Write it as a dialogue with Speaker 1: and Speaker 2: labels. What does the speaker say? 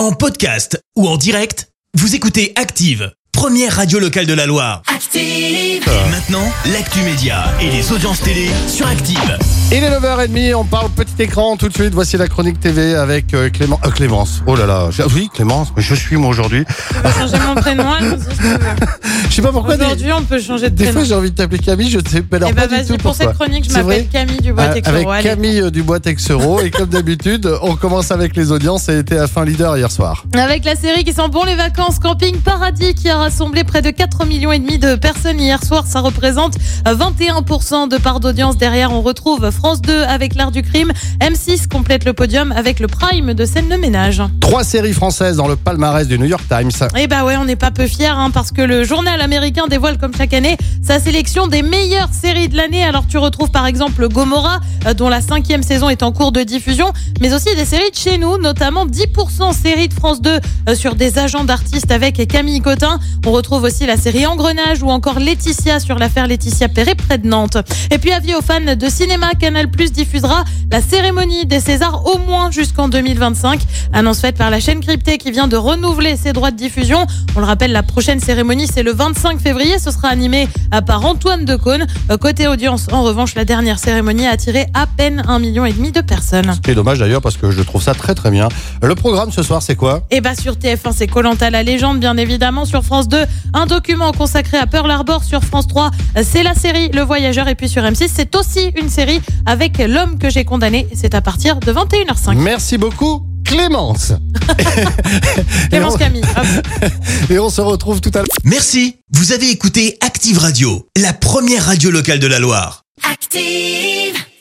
Speaker 1: En podcast ou en direct, vous écoutez Active, première radio locale de la Loire.
Speaker 2: Active.
Speaker 1: Et maintenant, l'actu média et les audiences télé sur Active.
Speaker 3: Il est 9h30, on parle petit écran tout de suite. Voici la chronique TV avec euh, Clément, euh, Clémence. Oh là là, j'ai- oui Clémence, mais je suis moi aujourd'hui.
Speaker 4: On va changer mon prénom, tu.
Speaker 3: Je sais pas pourquoi des,
Speaker 4: Aujourd'hui, on peut changer de
Speaker 3: des
Speaker 4: prénom.
Speaker 3: fois j'ai envie de t'appeler Camille, je ne sais pas, alors
Speaker 4: Eh
Speaker 3: pas
Speaker 4: ben
Speaker 3: du tout
Speaker 4: vas-y, pour
Speaker 3: pourquoi.
Speaker 4: cette chronique, je m'appelle Camille Dubois
Speaker 3: Euh,
Speaker 4: Texoro.
Speaker 3: avec
Speaker 4: Allez.
Speaker 3: Camille euh, Dubois Texero et comme d'habitude, on commence avec les audiences et était à fin leader hier soir.
Speaker 4: Avec la série qui sent bon les vacances, Camping Paradis qui a rassemblé près de 4 millions et demi de personnes hier soir, ça représente euh, 21% de part d'audience. Derrière, on retrouve France 2 avec l'art du crime, M6 complète le podium avec le prime de scène de ménage.
Speaker 3: Trois séries françaises dans le palmarès du New York Times.
Speaker 4: Eh bah ouais, on n'est pas peu fiers hein, parce que le journal américain dévoile comme chaque année sa sélection des meilleures séries de l'année. Alors tu retrouves par exemple Gomorrah, euh, dont la cinquième saison est en cours de diffusion, mais aussi des séries de chez nous, notamment 10% séries de France 2 euh, sur des agents d'artistes avec Camille Cotin. On retrouve aussi la série Engrenage ou encore Laetitia sur l'affaire Laetitia Perret près de Nantes. Et puis avis aux fans de cinéma, Canal Plus diffusera la cérémonie des Césars au moins jusqu'en 2025. Annonce faite par la chaîne cryptée qui vient de renouveler ses droits de diffusion. On le rappelle, la prochaine cérémonie, c'est le 25 février. Ce sera animé euh, par Antoine Decaune. Euh, Côté audience, en revanche, la dernière cérémonie a attiré à peine un million et demi de personnes.
Speaker 3: C'est dommage d'ailleurs parce que je trouve ça très très bien. Le programme ce soir c'est quoi?
Speaker 4: Et bah sur TF1, c'est Colanta la légende, bien évidemment. Sur France 2, un document consacré à Pearl Harbor. Sur France 3, euh, c'est la série Le Voyageur. Et puis sur M6, c'est aussi une série avec l'homme que j'ai condamné. C'est à partir de 21h05.
Speaker 3: Merci beaucoup Clémence.
Speaker 4: Clémence Camille.
Speaker 3: et on se retrouve tout à l'heure.
Speaker 1: Merci, vous avez écouté Active Radio, la première radio locale de la Loire.
Speaker 2: Active.